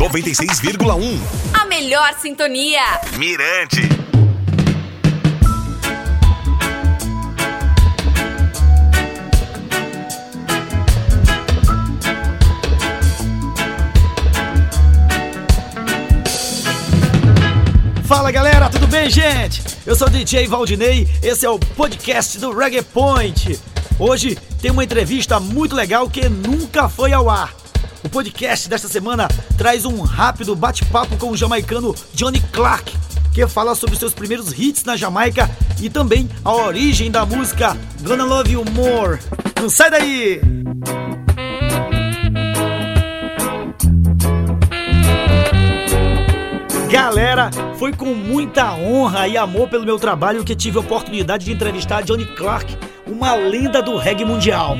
96,1. A melhor sintonia. Mirante. Fala galera, tudo bem, gente? Eu sou o DJ Valdinei, esse é o podcast do Reggae Point. Hoje tem uma entrevista muito legal que nunca foi ao ar. O podcast desta semana traz um rápido bate-papo com o jamaicano Johnny Clark, que fala sobre seus primeiros hits na Jamaica e também a origem da música Gonna Love You More. Não sai daí! Galera, foi com muita honra e amor pelo meu trabalho que tive a oportunidade de entrevistar Johnny Clark, uma lenda do reggae mundial.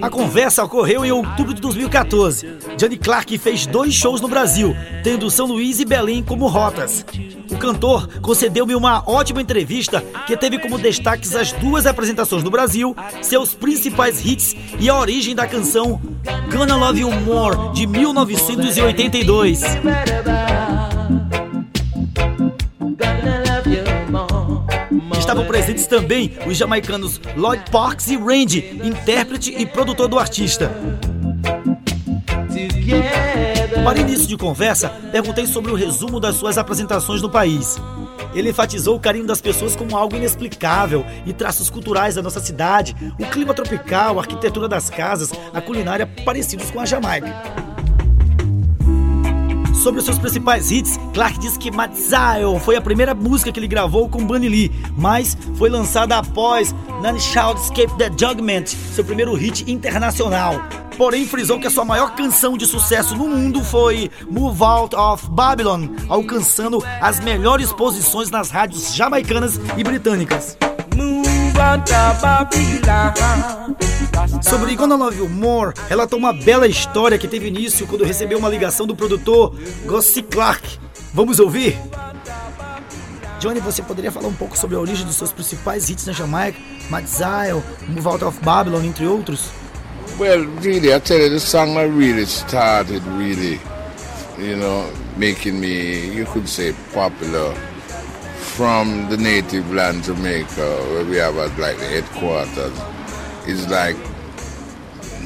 A conversa ocorreu em outubro de 2014. Johnny Clark fez dois shows no Brasil, tendo São Luís e Belém como rotas. O cantor concedeu-me uma ótima entrevista que teve como destaques as duas apresentações no Brasil, seus principais hits e a origem da canção Gonna Love You More de 1982. Estavam presentes também os jamaicanos Lloyd Parks e Randy, intérprete e produtor do artista. Para início de conversa, perguntei sobre o resumo das suas apresentações no país. Ele enfatizou o carinho das pessoas como algo inexplicável e traços culturais da nossa cidade, o clima tropical, a arquitetura das casas, a culinária parecidos com a Jamaica. Sobre os seus principais hits, Clark diz que Matzile foi a primeira música que ele gravou com Bunny Lee, mas foi lançada após None Shall Escape the Judgment, seu primeiro hit internacional. Porém, frisou que a sua maior canção de sucesso no mundo foi Move Out of Babylon, alcançando as melhores posições nas rádios jamaicanas e britânicas. Sobre Gonna Love You More, relatou uma bela história que teve início quando recebeu uma ligação do produtor Gossi Clark. Vamos ouvir? Johnny, você poderia falar um pouco sobre a origem dos seus principais hits na Jamaica? Mad Zion, Move Out of Babylon, entre outros? Well, really, I tell you, the song I really started really, you know, making me, you could say, popular from the native land Jamaica, where we have as like the headquarters. It's like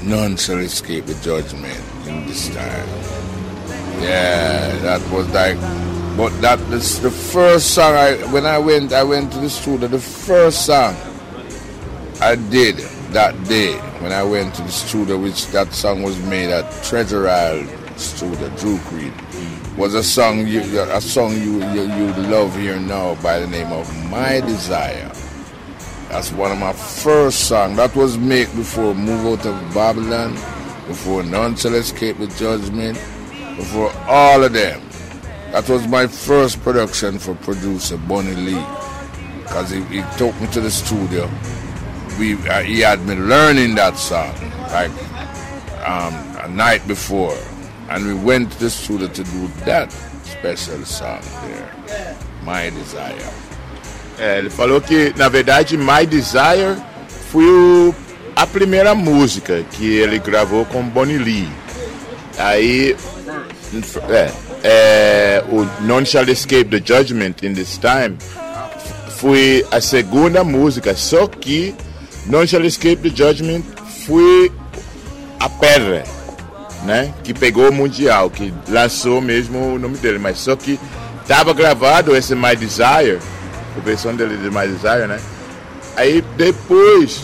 none shall escape the judgment in this time. Yeah, that was like, but that is the first song I when I went I went to the studio. The first song I did that day when I went to the studio, which that song was made at Treasure Isle Studio, Drew Creed, was a song you a song you you you love here now by the name of My Desire. That's one of my first songs. That was made before Move Out of Babylon, before None Shall Escape the Judgment, before all of them. That was my first production for producer Bonnie Lee. Because he, he took me to the studio. We, uh, he had me learning that song like um, a night before. And we went to the studio to do that special song there, My Desire. É, ele falou que, na verdade, My Desire foi o, a primeira música que ele gravou com Bonnie Lee. Aí, é, é, o Non Shall Escape the Judgment in This Time foi a segunda música, só que Non Shall Escape the Judgment foi a pedra, né? Que pegou o Mundial, que lançou mesmo o nome dele, mas só que estava gravado esse My Desire a versão dele de My Desire, né? Aí depois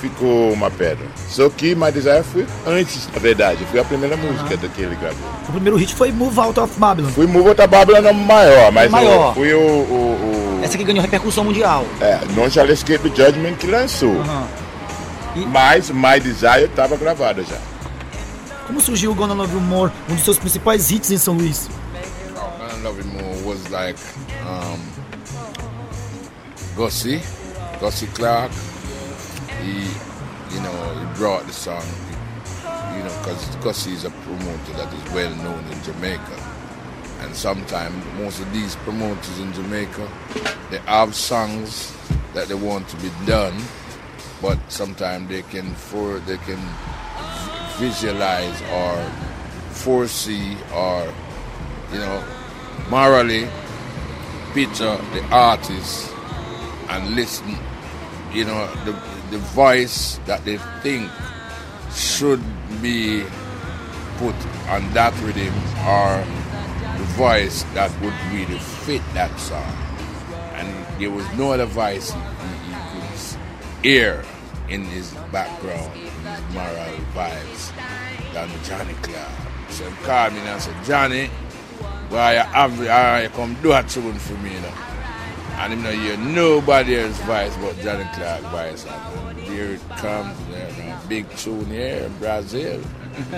ficou uma pedra. Só que My Desire foi antes, na verdade. Foi a primeira música do que ele gravou. O primeiro hit foi Move Out of Babylon. Foi Move Out of Babylon maior, mas maior. Foi o, o, o, Essa que ganhou repercussão mundial. É, Non Shall Escape Judgment que lançou. Uhum. E... Mas My Desire estava gravada já. Como surgiu o Gonna Love You More, um dos seus principais hits em São Luís? Gonna Love You More was like um, Gussie, Gussie Clark. He, you know, he brought the song, you know, because Gussie is a promoter that is well known in Jamaica. And sometimes most of these promoters in Jamaica, they have songs that they want to be done, but sometimes they can for they can visualize or foresee or, you know, morally picture the artist and listen, you know, the, the voice that they think should be put on that rhythm or the voice that would really fit that song. And there was no other voice he, he, could hear in his background, moral vibes, than Johnny Clark. So he called me and said, Johnny, why you have I come do a tune for me, you know. And him not hear nobody else's voice but Johnny Clark voice. And here it comes, you know, big tune here in Brazil.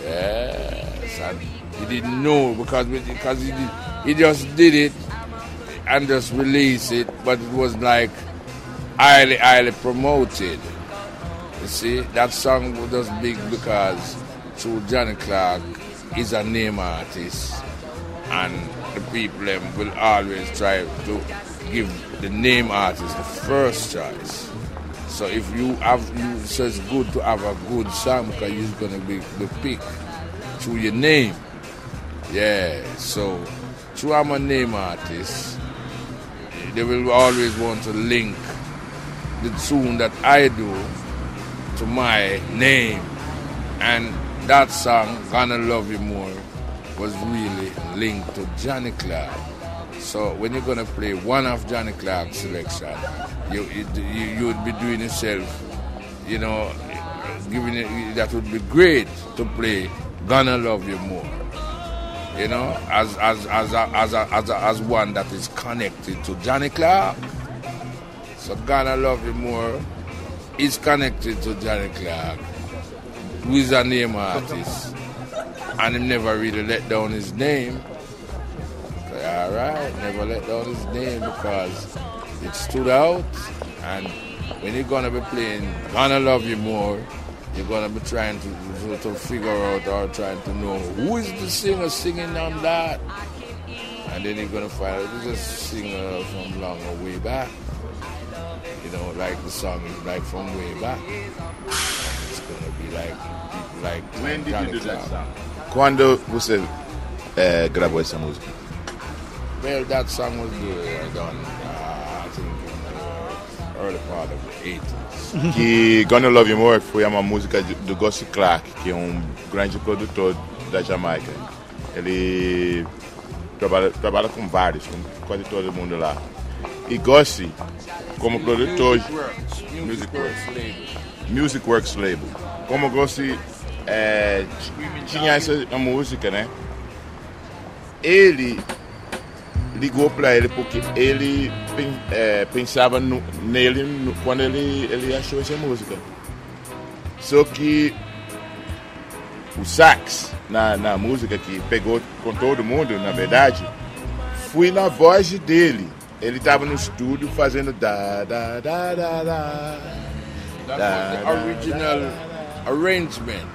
yes, and he didn't know because because he did, he just did it and just released it, but it was like highly highly promoted. You see, that song was big because through Johnny Clark is a name artist, and the people will always try to give the name artist the first choice. So if you have, you, so it's good to have a good song because you're gonna be the pick through your name. Yeah. So through I'm a name artist, they will always want to link the tune that I do to my name, and that song "Gonna Love You More" was really linked to Johnny Clark. So when you're gonna play one of Johnny Clark's selection, you you, would be doing yourself, you know, giving it, that would be great to play "Gonna Love You More." You know, as as as as as as one that is connected to Johnny Clark. So "Gonna Love You More" is connected to Johnny Clark, who is a name artist, and he never really let down his name. All right, never let down his name because it stood out. And when you're gonna be playing "Gonna Love You More," you're gonna be trying to, to, figure out or trying to know who is the singer singing on that. And then you're gonna find out is a singer from long way back. You know, like the song is like from way back. It's gonna be like like When did Johnny you do that song? Quando você eh, gravou essa música? Well, that song was uh, done, uh, I think, in the early part of the 80s. que Gonna Love You More foi uma música do Gossi Clark, que é um grande produtor da Jamaica. Ele trabalha, trabalha com vários, com quase todo mundo lá. E Gossi, como produtor, Music Works label. Music Works Label, como Gossi é, tinha essa música, né? Ele ligou para ele porque ele é, pensava no- nele no- quando ele, ele achou essa música. Só que o sax na, na música que pegou com todo mundo, na verdade, fui na voz dele. Ele estava no estúdio fazendo da da da da da. That Da, was da, the original arrangement.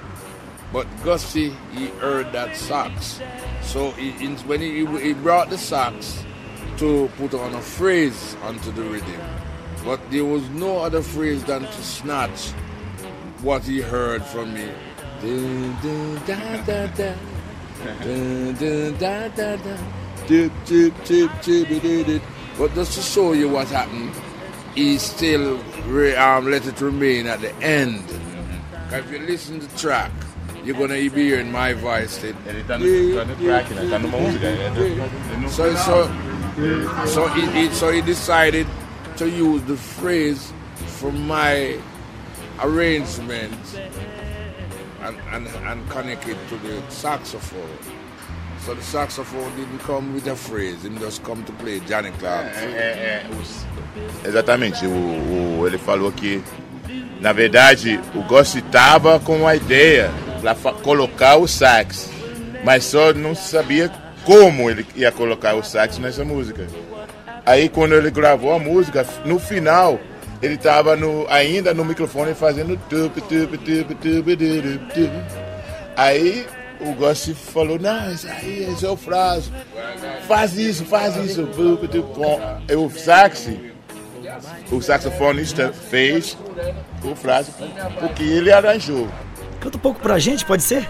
But Gussie, he heard that sax. So he, when he, he brought the sax to put on a phrase onto the rhythm. But there was no other phrase than to snatch what he heard from me. Dun, dun, da, da, da. Dun, dun, da, da, da. Dip, dip, dip, dip, dip, dip, dip. But just to show you what happened, he still re, um, let it remain at the end. If you listen to the track, you're gonna be hearing my voice. Then. Ele tá no, tá no track, né? Tá numa música. É no, é no So, so, so he, he, so he decided to use the phrase from my arrangement and, and, and connect it to the saxophone. So the saxophone didn't come with a phrase, it just come to play Johnny Clark. É, é, é, os- exatamente. O, o- ele falou que, na verdade, o Gossi estava com a ideia para colocar o sax, mas só não sabia como ele ia colocar o sax nessa música. Aí, quando ele gravou a música, no final, ele estava no, ainda no microfone fazendo. tup, tup, tup, tup, tup, tup. Aí o Gossi falou: Não, isso aí esse é o frase. Faz isso, faz isso. Com o sax, o saxofonista fez o frase porque ele arranjou. Canta um pouco pra gente, pode ser?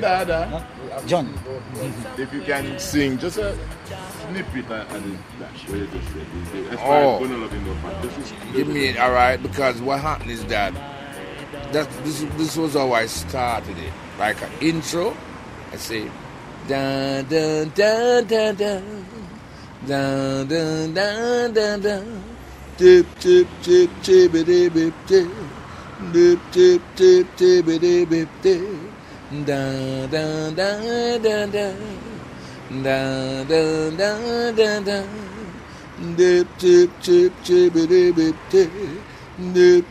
Dá, dá. John. If you can sing just a snippet just said. That's Oh. love man. Just a- Give me all right because what happened is that that this this was how I started it. Like an intro, I say dun dun dun dun dun dun dun dun dun dun dip dip dip dip dip dip dip dip dip dip dip dip dip dip dun dun dun dun dun dun dun dun dun dun Dip dip dip dip dip dip dip Gonna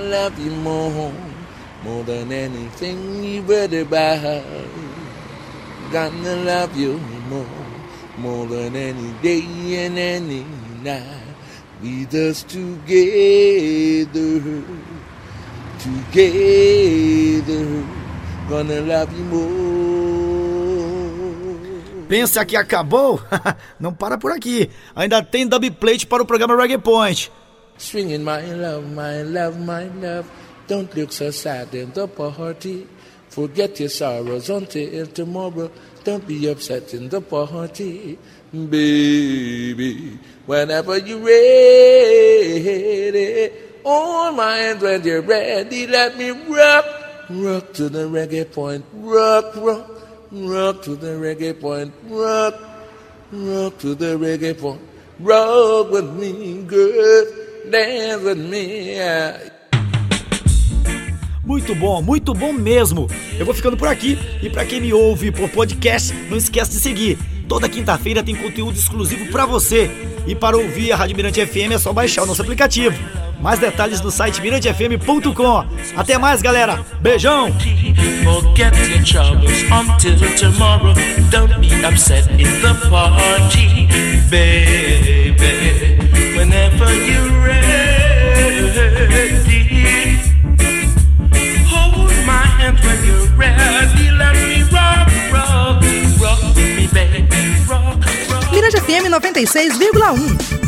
love you more more than anything you've ever buy. Gonna love you more more than any day and any night. With us together, together, gonna love you more. Pensa que acabou? Não para por aqui. Ainda tem dub plate para o programa Reggae Point. Swinging my love, my love, my love. Don't look so sad in the party. Forget your sorrows until tomorrow. Don't be upset in the party. Baby, whenever you're ready. Hold my hand when you're ready. Let me rock, rock to the reggae point. Rock, rock, rock to the reggae point. Rock, rock to the reggae point. Rock with me, girl. Dance with me. Muito bom, muito bom mesmo. Eu vou ficando por aqui e para quem me ouve por podcast, não esquece de seguir. Toda quinta-feira tem conteúdo exclusivo para você. E para ouvir a Rádio Mirante FM é só baixar o nosso aplicativo. Mais detalhes no site mirantefm.com. Até mais, galera. Beijão. Mirante FM 96,1